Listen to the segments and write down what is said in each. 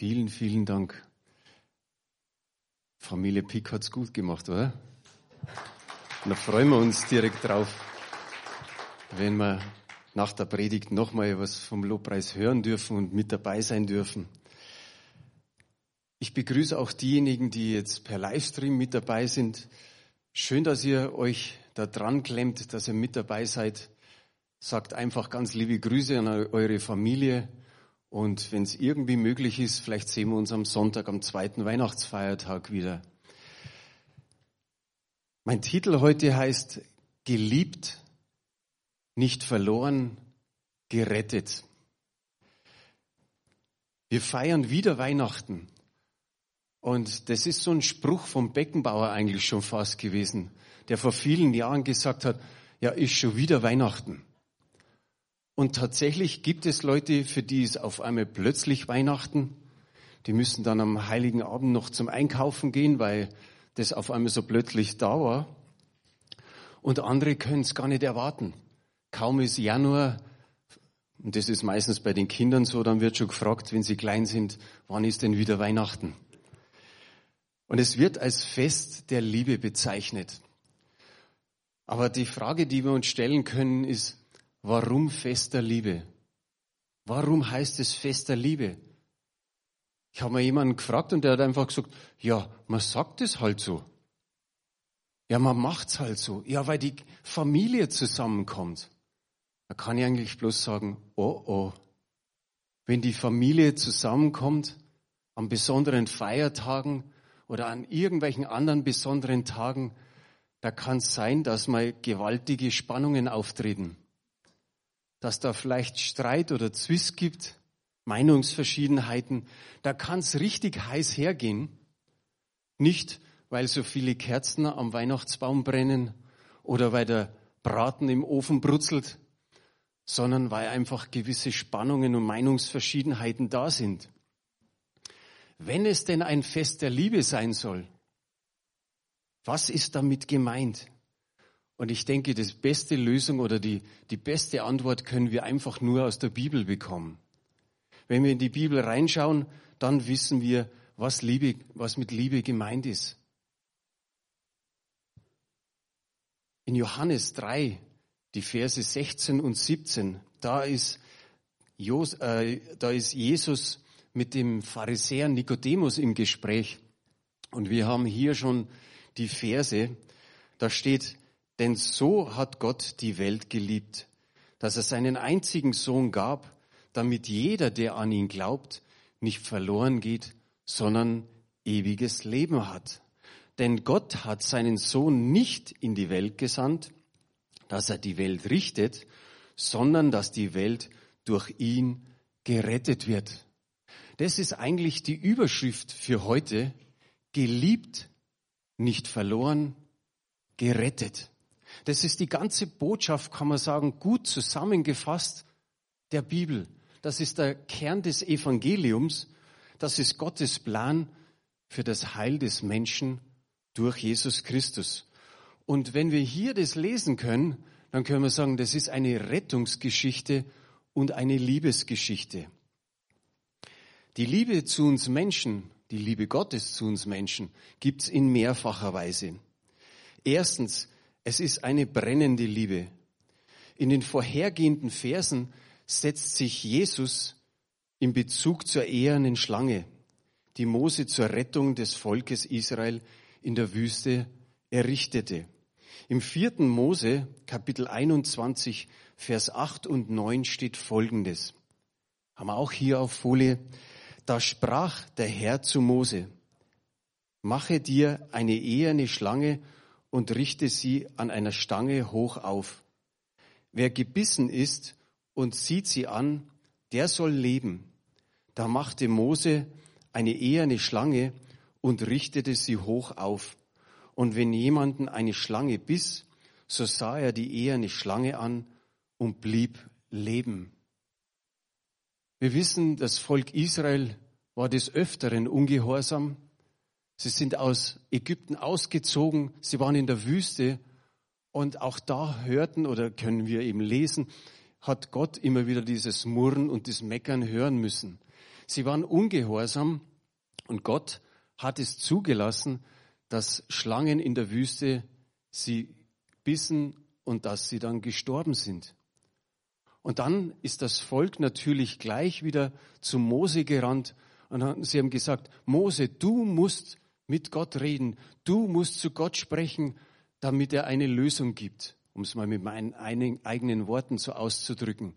Vielen, vielen Dank. Familie Pick hat's gut gemacht, oder? Da freuen wir uns direkt drauf, wenn wir nach der Predigt nochmal was vom Lobpreis hören dürfen und mit dabei sein dürfen. Ich begrüße auch diejenigen, die jetzt per Livestream mit dabei sind. Schön, dass ihr euch da dran klemmt, dass ihr mit dabei seid. Sagt einfach ganz liebe Grüße an eure Familie. Und wenn es irgendwie möglich ist, vielleicht sehen wir uns am Sonntag, am zweiten Weihnachtsfeiertag wieder. Mein Titel heute heißt Geliebt, nicht verloren, gerettet. Wir feiern wieder Weihnachten. Und das ist so ein Spruch vom Beckenbauer eigentlich schon fast gewesen, der vor vielen Jahren gesagt hat, ja, ist schon wieder Weihnachten. Und tatsächlich gibt es Leute, für die ist auf einmal plötzlich Weihnachten. Die müssen dann am Heiligen Abend noch zum Einkaufen gehen, weil das auf einmal so plötzlich da war. Und andere können es gar nicht erwarten. Kaum ist Januar, und das ist meistens bei den Kindern so, dann wird schon gefragt, wenn sie klein sind, wann ist denn wieder Weihnachten? Und es wird als Fest der Liebe bezeichnet. Aber die Frage, die wir uns stellen können, ist, Warum Fest der Liebe? Warum heißt es Fest der Liebe? Ich habe mal jemanden gefragt und der hat einfach gesagt, ja, man sagt es halt so. Ja, man macht's halt so. Ja, weil die Familie zusammenkommt. Da kann ich eigentlich bloß sagen, oh oh. Wenn die Familie zusammenkommt, an besonderen Feiertagen oder an irgendwelchen anderen besonderen Tagen, da kann es sein, dass mal gewaltige Spannungen auftreten dass da vielleicht Streit oder Zwist gibt, Meinungsverschiedenheiten, da kann es richtig heiß hergehen. Nicht, weil so viele Kerzen am Weihnachtsbaum brennen oder weil der Braten im Ofen brutzelt, sondern weil einfach gewisse Spannungen und Meinungsverschiedenheiten da sind. Wenn es denn ein Fest der Liebe sein soll, was ist damit gemeint? Und ich denke, die beste Lösung oder die, die beste Antwort können wir einfach nur aus der Bibel bekommen. Wenn wir in die Bibel reinschauen, dann wissen wir, was, Liebe, was mit Liebe gemeint ist. In Johannes 3, die Verse 16 und 17, da ist, Jos, äh, da ist Jesus mit dem Pharisäer Nikodemus im Gespräch. Und wir haben hier schon die Verse, da steht, denn so hat Gott die Welt geliebt, dass er seinen einzigen Sohn gab, damit jeder, der an ihn glaubt, nicht verloren geht, sondern ewiges Leben hat. Denn Gott hat seinen Sohn nicht in die Welt gesandt, dass er die Welt richtet, sondern dass die Welt durch ihn gerettet wird. Das ist eigentlich die Überschrift für heute. Geliebt, nicht verloren, gerettet. Das ist die ganze Botschaft, kann man sagen, gut zusammengefasst der Bibel. Das ist der Kern des Evangeliums. Das ist Gottes Plan für das Heil des Menschen durch Jesus Christus. Und wenn wir hier das lesen können, dann können wir sagen, das ist eine Rettungsgeschichte und eine Liebesgeschichte. Die Liebe zu uns Menschen, die Liebe Gottes zu uns Menschen, gibt's in mehrfacher Weise. Erstens, es ist eine brennende Liebe. In den vorhergehenden Versen setzt sich Jesus in Bezug zur ehernen Schlange, die Mose zur Rettung des Volkes Israel in der Wüste errichtete. Im vierten Mose, Kapitel 21, Vers 8 und 9 steht Folgendes. Haben wir auch hier auf Folie. Da sprach der Herr zu Mose, mache dir eine eherne Schlange und richte sie an einer Stange hoch auf. Wer gebissen ist und sieht sie an, der soll leben. Da machte Mose eine eherne Schlange und richtete sie hoch auf. Und wenn jemanden eine Schlange biss, so sah er die eherne Schlange an und blieb leben. Wir wissen, das Volk Israel war des Öfteren ungehorsam Sie sind aus Ägypten ausgezogen, sie waren in der Wüste und auch da hörten oder können wir eben lesen, hat Gott immer wieder dieses Murren und das Meckern hören müssen. Sie waren ungehorsam und Gott hat es zugelassen, dass Schlangen in der Wüste sie bissen und dass sie dann gestorben sind. Und dann ist das Volk natürlich gleich wieder zu Mose gerannt und sie haben gesagt, Mose, du musst mit Gott reden, du musst zu Gott sprechen, damit er eine Lösung gibt, um es mal mit meinen eigenen Worten so auszudrücken.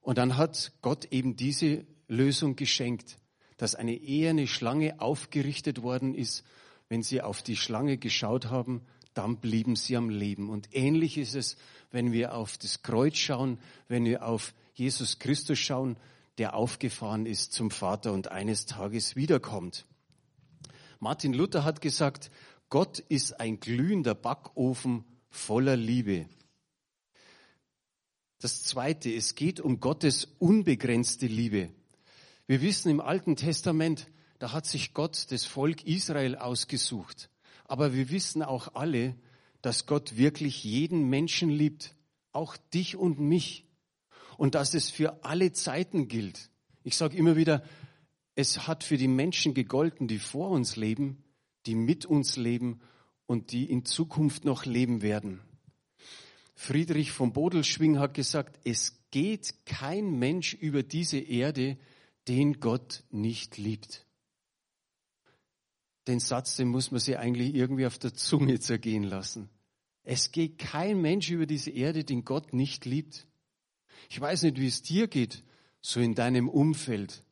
Und dann hat Gott eben diese Lösung geschenkt, dass eine eherne Schlange aufgerichtet worden ist. Wenn sie auf die Schlange geschaut haben, dann blieben sie am Leben. Und ähnlich ist es, wenn wir auf das Kreuz schauen, wenn wir auf Jesus Christus schauen, der aufgefahren ist zum Vater und eines Tages wiederkommt. Martin Luther hat gesagt, Gott ist ein glühender Backofen voller Liebe. Das Zweite, es geht um Gottes unbegrenzte Liebe. Wir wissen im Alten Testament, da hat sich Gott das Volk Israel ausgesucht. Aber wir wissen auch alle, dass Gott wirklich jeden Menschen liebt, auch dich und mich. Und dass es für alle Zeiten gilt. Ich sage immer wieder, es hat für die Menschen gegolten, die vor uns leben, die mit uns leben und die in Zukunft noch leben werden. Friedrich von Bodelschwing hat gesagt, es geht kein Mensch über diese Erde, den Gott nicht liebt den Satz, den muss man sich eigentlich irgendwie auf der Zunge zergehen lassen. Es geht kein Mensch über diese Erde, den Gott nicht liebt. Ich weiß nicht, wie es dir geht, so in deinem Umfeld.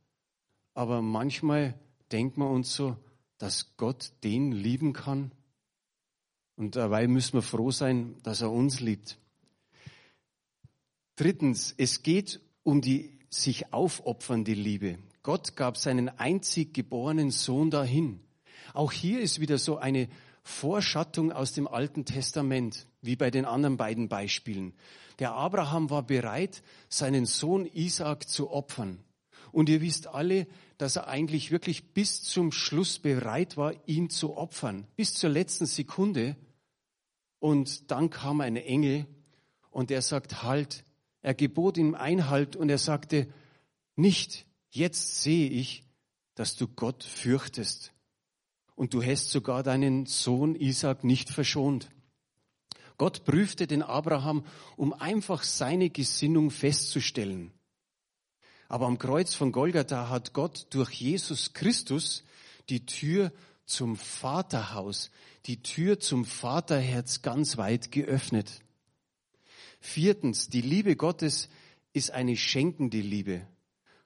Aber manchmal denkt man uns so, dass Gott den lieben kann. Und dabei müssen wir froh sein, dass er uns liebt. Drittens, es geht um die sich aufopfernde Liebe. Gott gab seinen einzig geborenen Sohn dahin. Auch hier ist wieder so eine Vorschattung aus dem Alten Testament, wie bei den anderen beiden Beispielen. Der Abraham war bereit, seinen Sohn Isaac zu opfern. Und ihr wisst alle, dass er eigentlich wirklich bis zum Schluss bereit war, ihn zu opfern, bis zur letzten Sekunde. Und dann kam ein Engel und er sagt, halt, er gebot ihm Einhalt und er sagte, nicht, jetzt sehe ich, dass du Gott fürchtest und du hast sogar deinen Sohn Isaac nicht verschont. Gott prüfte den Abraham, um einfach seine Gesinnung festzustellen. Aber am Kreuz von Golgatha hat Gott durch Jesus Christus die Tür zum Vaterhaus, die Tür zum Vaterherz ganz weit geöffnet. Viertens, die Liebe Gottes ist eine schenkende Liebe.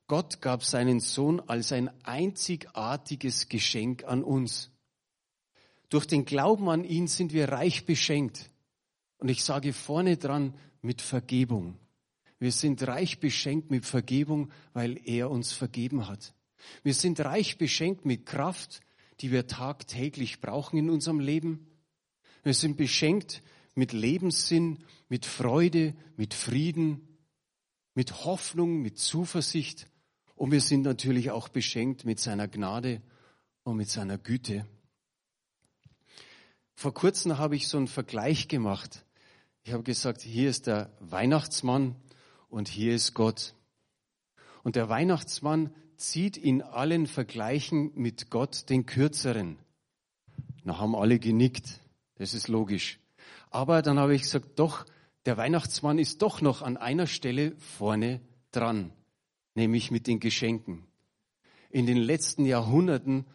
Gott gab seinen Sohn als ein einzigartiges Geschenk an uns. Durch den Glauben an ihn sind wir reich beschenkt. Und ich sage vorne dran mit Vergebung. Wir sind reich beschenkt mit Vergebung, weil er uns vergeben hat. Wir sind reich beschenkt mit Kraft, die wir tagtäglich brauchen in unserem Leben. Wir sind beschenkt mit Lebenssinn, mit Freude, mit Frieden, mit Hoffnung, mit Zuversicht und wir sind natürlich auch beschenkt mit seiner Gnade und mit seiner Güte. Vor kurzem habe ich so einen Vergleich gemacht. Ich habe gesagt, hier ist der Weihnachtsmann und hier ist Gott. Und der Weihnachtsmann zieht in allen Vergleichen mit Gott den kürzeren. Da haben alle genickt. Das ist logisch. Aber dann habe ich gesagt, doch, der Weihnachtsmann ist doch noch an einer Stelle vorne dran nämlich mit den Geschenken. In den letzten Jahrhunderten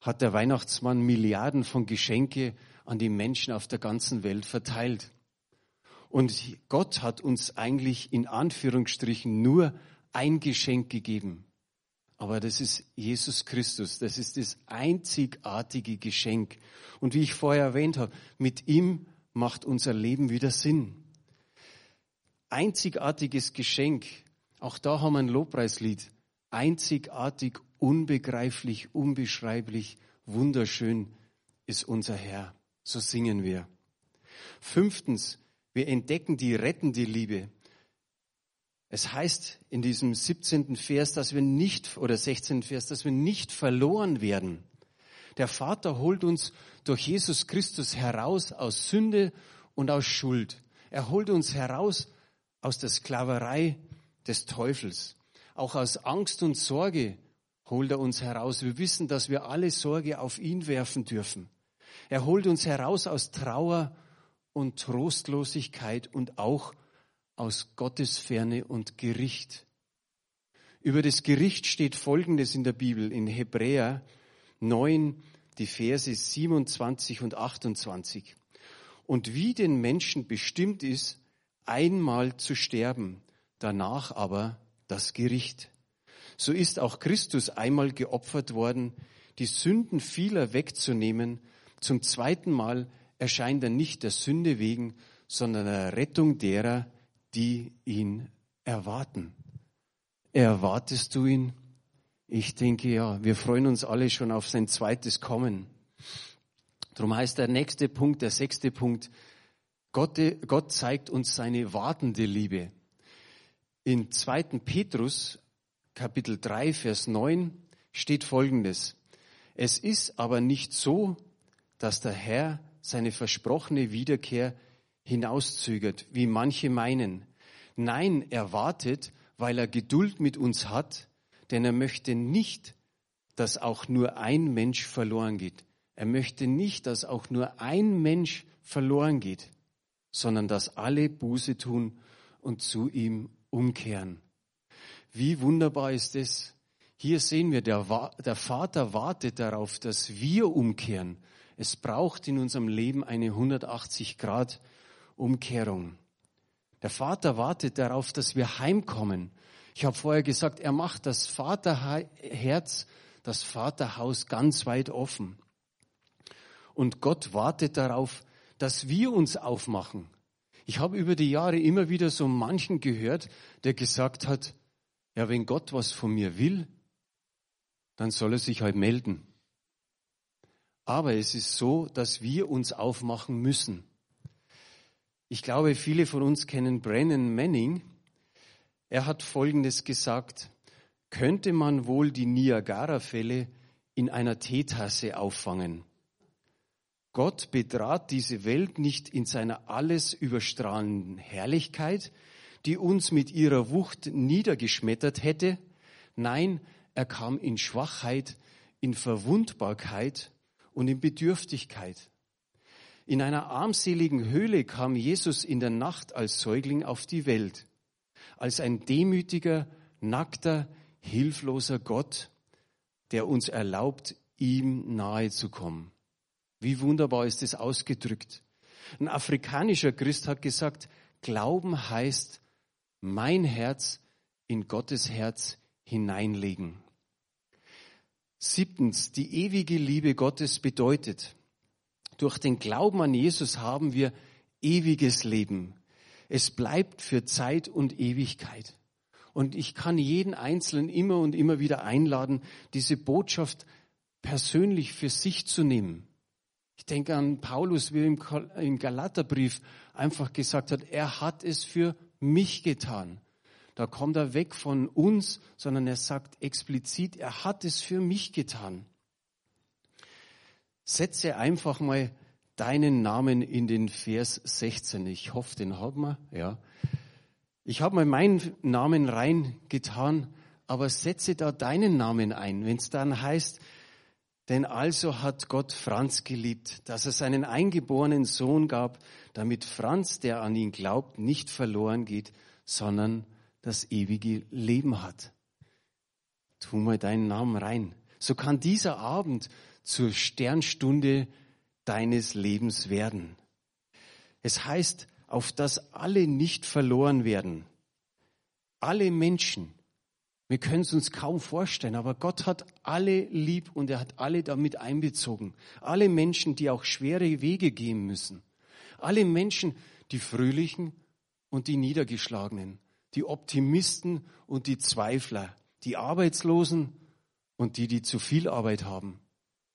hat der Weihnachtsmann Milliarden von Geschenke an die Menschen auf der ganzen Welt verteilt. Und Gott hat uns eigentlich in Anführungsstrichen nur ein Geschenk gegeben. Aber das ist Jesus Christus. Das ist das einzigartige Geschenk. Und wie ich vorher erwähnt habe, mit ihm macht unser Leben wieder Sinn. Einzigartiges Geschenk auch da haben wir ein Lobpreislied. Einzigartig, unbegreiflich, unbeschreiblich, wunderschön ist unser Herr. So singen wir. Fünftens, wir entdecken die rettende Liebe. Es heißt in diesem 17. Vers, dass wir nicht, oder 16. Vers, dass wir nicht verloren werden. Der Vater holt uns durch Jesus Christus heraus aus Sünde und aus Schuld. Er holt uns heraus aus der Sklaverei des Teufels. Auch aus Angst und Sorge holt er uns heraus. Wir wissen, dass wir alle Sorge auf ihn werfen dürfen. Er holt uns heraus aus Trauer und Trostlosigkeit und auch aus Gottesferne und Gericht. Über das Gericht steht Folgendes in der Bibel, in Hebräer 9, die Verse 27 und 28. Und wie den Menschen bestimmt ist, einmal zu sterben, danach aber das Gericht. So ist auch Christus einmal geopfert worden, die Sünden vieler wegzunehmen. Zum zweiten Mal erscheint er nicht der Sünde wegen, sondern der Rettung derer, die ihn erwarten. Erwartest du ihn? Ich denke ja, wir freuen uns alle schon auf sein zweites Kommen. Darum heißt der nächste Punkt, der sechste Punkt, Gott, Gott zeigt uns seine wartende Liebe. In 2. Petrus Kapitel 3, Vers 9 steht Folgendes. Es ist aber nicht so, dass der Herr seine versprochene Wiederkehr hinauszögert, wie manche meinen. Nein, er wartet, weil er Geduld mit uns hat, denn er möchte nicht, dass auch nur ein Mensch verloren geht. Er möchte nicht, dass auch nur ein Mensch verloren geht, sondern dass alle Buße tun und zu ihm umkehren. Wie wunderbar ist es. Hier sehen wir, der, der Vater wartet darauf, dass wir umkehren. Es braucht in unserem Leben eine 180 Grad Umkehrung. Der Vater wartet darauf, dass wir heimkommen. Ich habe vorher gesagt, er macht das Vaterherz, das Vaterhaus ganz weit offen. Und Gott wartet darauf, dass wir uns aufmachen. Ich habe über die Jahre immer wieder so manchen gehört, der gesagt hat, ja, wenn Gott was von mir will, dann soll er sich halt melden. Aber es ist so, dass wir uns aufmachen müssen. Ich glaube, viele von uns kennen Brennan Manning. Er hat Folgendes gesagt. Könnte man wohl die Niagara-Fälle in einer Teetasse auffangen? Gott betrat diese Welt nicht in seiner alles überstrahlenden Herrlichkeit, die uns mit ihrer Wucht niedergeschmettert hätte. Nein, er kam in Schwachheit, in Verwundbarkeit und in Bedürftigkeit. In einer armseligen Höhle kam Jesus in der Nacht als Säugling auf die Welt, als ein demütiger, nackter, hilfloser Gott, der uns erlaubt, ihm nahe zu kommen. Wie wunderbar ist es ausgedrückt. Ein afrikanischer Christ hat gesagt, Glauben heißt, mein Herz in Gottes Herz hineinlegen. Siebtens, die ewige Liebe Gottes bedeutet, durch den Glauben an Jesus haben wir ewiges Leben. Es bleibt für Zeit und Ewigkeit. Und ich kann jeden Einzelnen immer und immer wieder einladen, diese Botschaft persönlich für sich zu nehmen. Ich denke an Paulus, wie er im Galaterbrief einfach gesagt hat, er hat es für mich getan. Da kommt er weg von uns, sondern er sagt explizit, er hat es für mich getan. Setze einfach mal deinen Namen in den Vers 16. Ich hoffe, den haben wir, ja. Ich habe mal meinen Namen reingetan, aber setze da deinen Namen ein. Wenn es dann heißt, denn also hat Gott Franz geliebt, dass er seinen eingeborenen Sohn gab, damit Franz, der an ihn glaubt, nicht verloren geht, sondern das ewige Leben hat. Tu mal deinen Namen rein. So kann dieser Abend zur Sternstunde deines Lebens werden. Es heißt, auf dass alle nicht verloren werden. Alle Menschen. Wir können es uns kaum vorstellen, aber Gott hat alle lieb und er hat alle damit einbezogen. Alle Menschen, die auch schwere Wege gehen müssen. Alle Menschen, die Fröhlichen und die Niedergeschlagenen. Die Optimisten und die Zweifler. Die Arbeitslosen und die, die zu viel Arbeit haben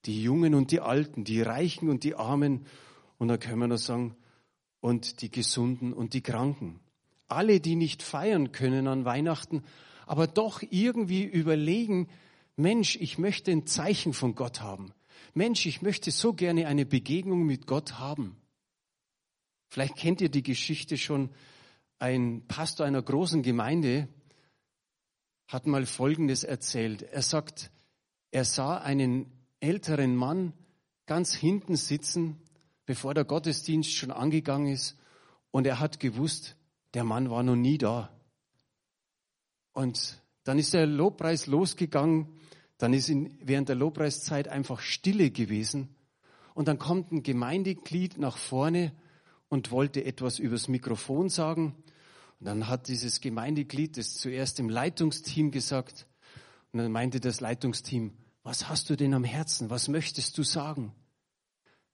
die Jungen und die Alten, die Reichen und die Armen. Und dann können wir noch sagen, und die Gesunden und die Kranken. Alle, die nicht feiern können an Weihnachten, aber doch irgendwie überlegen, Mensch, ich möchte ein Zeichen von Gott haben. Mensch, ich möchte so gerne eine Begegnung mit Gott haben. Vielleicht kennt ihr die Geschichte schon. Ein Pastor einer großen Gemeinde hat mal Folgendes erzählt. Er sagt, er sah einen älteren Mann ganz hinten sitzen, bevor der Gottesdienst schon angegangen ist, und er hat gewusst, der Mann war noch nie da. Und dann ist der Lobpreis losgegangen, dann ist in, während der Lobpreiszeit einfach Stille gewesen, und dann kommt ein Gemeindeglied nach vorne und wollte etwas übers Mikrofon sagen. Und dann hat dieses Gemeindeglied das zuerst im Leitungsteam gesagt. Und dann meinte das Leitungsteam, was hast du denn am Herzen? Was möchtest du sagen?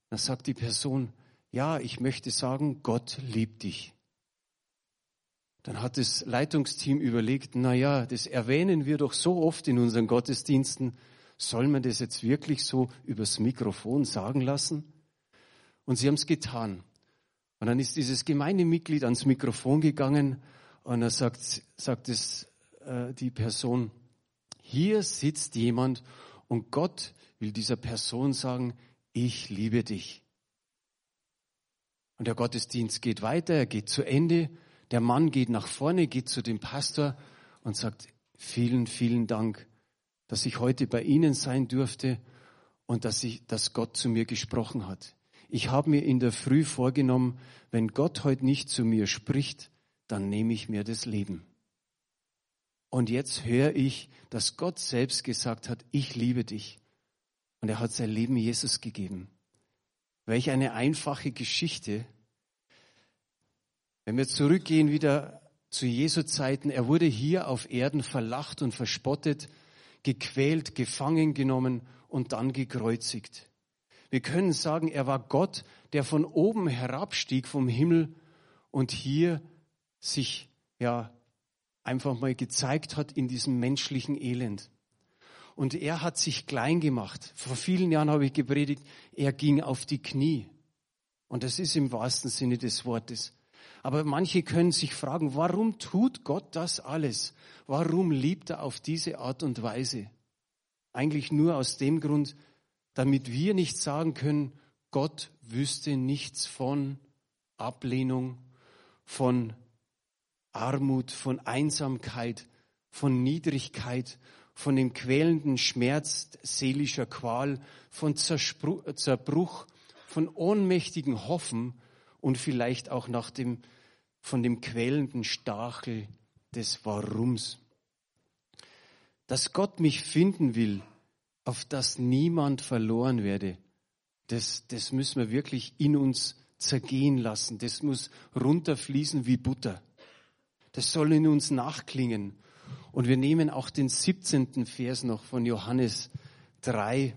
Dann sagt die Person, ja, ich möchte sagen, Gott liebt dich. Dann hat das Leitungsteam überlegt, na ja, das erwähnen wir doch so oft in unseren Gottesdiensten. Soll man das jetzt wirklich so übers Mikrofon sagen lassen? Und sie haben es getan. Und dann ist dieses Gemeindemitglied ans Mikrofon gegangen und er sagt, sagt es äh, die Person, hier sitzt jemand und Gott will dieser Person sagen, ich liebe dich. Und der Gottesdienst geht weiter, er geht zu Ende. Der Mann geht nach vorne, geht zu dem Pastor und sagt, vielen, vielen Dank, dass ich heute bei Ihnen sein durfte und dass, ich, dass Gott zu mir gesprochen hat. Ich habe mir in der Früh vorgenommen, wenn Gott heute nicht zu mir spricht, dann nehme ich mir das Leben. Und jetzt höre ich, dass Gott selbst gesagt hat, ich liebe dich. Und er hat sein Leben Jesus gegeben. Welch eine einfache Geschichte. Wenn wir zurückgehen wieder zu Jesu Zeiten, er wurde hier auf Erden verlacht und verspottet, gequält, gefangen genommen und dann gekreuzigt. Wir können sagen, er war Gott, der von oben herabstieg vom Himmel und hier sich ja einfach mal gezeigt hat in diesem menschlichen Elend. Und er hat sich klein gemacht. Vor vielen Jahren habe ich gepredigt, er ging auf die Knie. Und das ist im wahrsten Sinne des Wortes. Aber manche können sich fragen, warum tut Gott das alles? Warum liebt er auf diese Art und Weise? Eigentlich nur aus dem Grund, damit wir nicht sagen können, Gott wüsste nichts von Ablehnung, von Armut, von Einsamkeit, von Niedrigkeit, von dem quälenden Schmerz seelischer Qual, von Zerbruch, von ohnmächtigen Hoffen und vielleicht auch nach dem, von dem quälenden Stachel des Warums. Dass Gott mich finden will, auf das niemand verloren werde, das, das müssen wir wirklich in uns zergehen lassen. Das muss runterfließen wie Butter. Das soll in uns nachklingen. Und wir nehmen auch den 17. Vers noch von Johannes 3.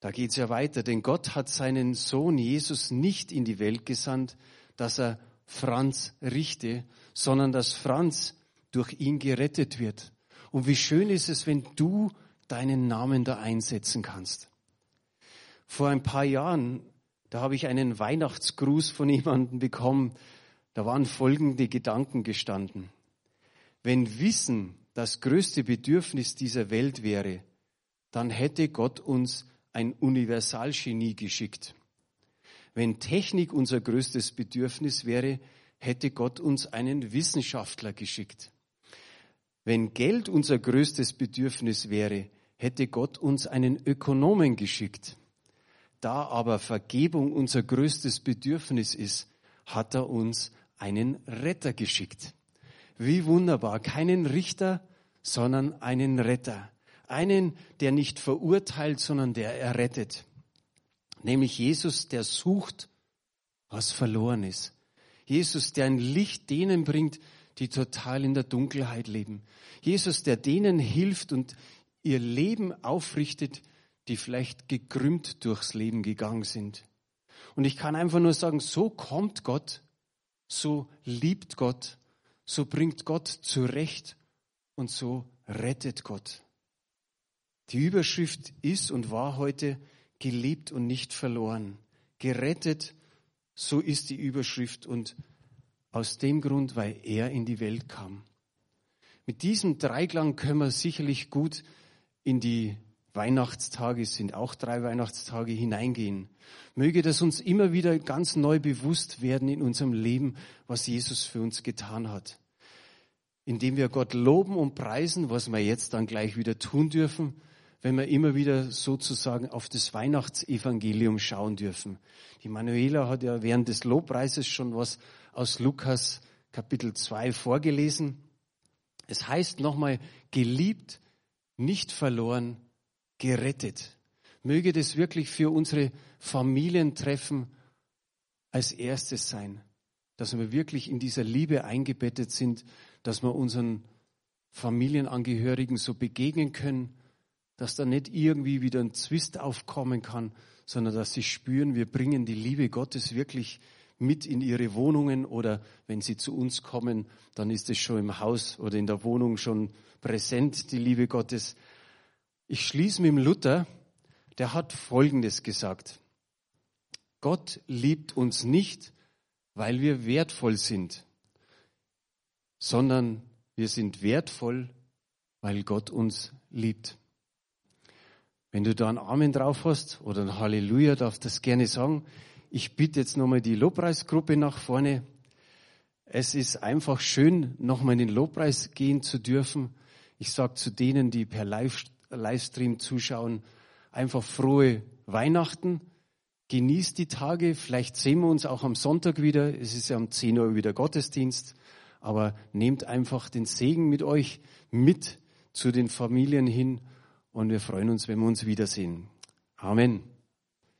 Da geht's ja weiter. Denn Gott hat seinen Sohn Jesus nicht in die Welt gesandt, dass er Franz richte, sondern dass Franz durch ihn gerettet wird. Und wie schön ist es, wenn du deinen Namen da einsetzen kannst. Vor ein paar Jahren, da habe ich einen Weihnachtsgruß von jemandem bekommen, da waren folgende Gedanken gestanden. Wenn Wissen das größte Bedürfnis dieser Welt wäre, dann hätte Gott uns ein Universalgenie geschickt. Wenn Technik unser größtes Bedürfnis wäre, hätte Gott uns einen Wissenschaftler geschickt. Wenn Geld unser größtes Bedürfnis wäre, hätte Gott uns einen Ökonomen geschickt. Da aber Vergebung unser größtes Bedürfnis ist, hat er uns einen Retter geschickt. Wie wunderbar, keinen Richter, sondern einen Retter. Einen, der nicht verurteilt, sondern der errettet. Nämlich Jesus, der sucht, was verloren ist. Jesus, der ein Licht denen bringt, die total in der Dunkelheit leben. Jesus, der denen hilft und ihr Leben aufrichtet, die vielleicht gekrümmt durchs Leben gegangen sind. Und ich kann einfach nur sagen, so kommt Gott, so liebt Gott, so bringt Gott zurecht und so rettet Gott. Die Überschrift ist und war heute geliebt und nicht verloren. Gerettet, so ist die Überschrift und aus dem Grund, weil er in die Welt kam. Mit diesem Dreiklang können wir sicherlich gut in die Weihnachtstage, sind auch drei Weihnachtstage hineingehen. Möge das uns immer wieder ganz neu bewusst werden in unserem Leben, was Jesus für uns getan hat. indem wir Gott loben und preisen, was wir jetzt dann gleich wieder tun dürfen, wenn wir immer wieder sozusagen auf das Weihnachtsevangelium schauen dürfen. Die Manuela hat ja während des Lobpreises schon was aus Lukas Kapitel 2 vorgelesen. Es heißt nochmal, geliebt, nicht verloren, gerettet. Möge das wirklich für unsere Familientreffen als erstes sein, dass wir wirklich in dieser Liebe eingebettet sind, dass wir unseren Familienangehörigen so begegnen können, dass da nicht irgendwie wieder ein Zwist aufkommen kann, sondern dass sie spüren, wir bringen die Liebe Gottes wirklich mit in ihre Wohnungen oder wenn sie zu uns kommen, dann ist es schon im Haus oder in der Wohnung schon präsent, die Liebe Gottes. Ich schließe mit dem Luther, der hat Folgendes gesagt. Gott liebt uns nicht, weil wir wertvoll sind, sondern wir sind wertvoll, weil Gott uns liebt. Wenn du da ein Amen drauf hast oder ein Halleluja, darfst du das gerne sagen. Ich bitte jetzt nochmal die Lobpreisgruppe nach vorne. Es ist einfach schön, nochmal in den Lobpreis gehen zu dürfen. Ich sage zu denen, die per Livestream zuschauen, einfach frohe Weihnachten. Genießt die Tage. Vielleicht sehen wir uns auch am Sonntag wieder. Es ist ja um 10 Uhr wieder Gottesdienst. Aber nehmt einfach den Segen mit euch mit zu den Familien hin und wir freuen uns, wenn wir uns wiedersehen. Amen.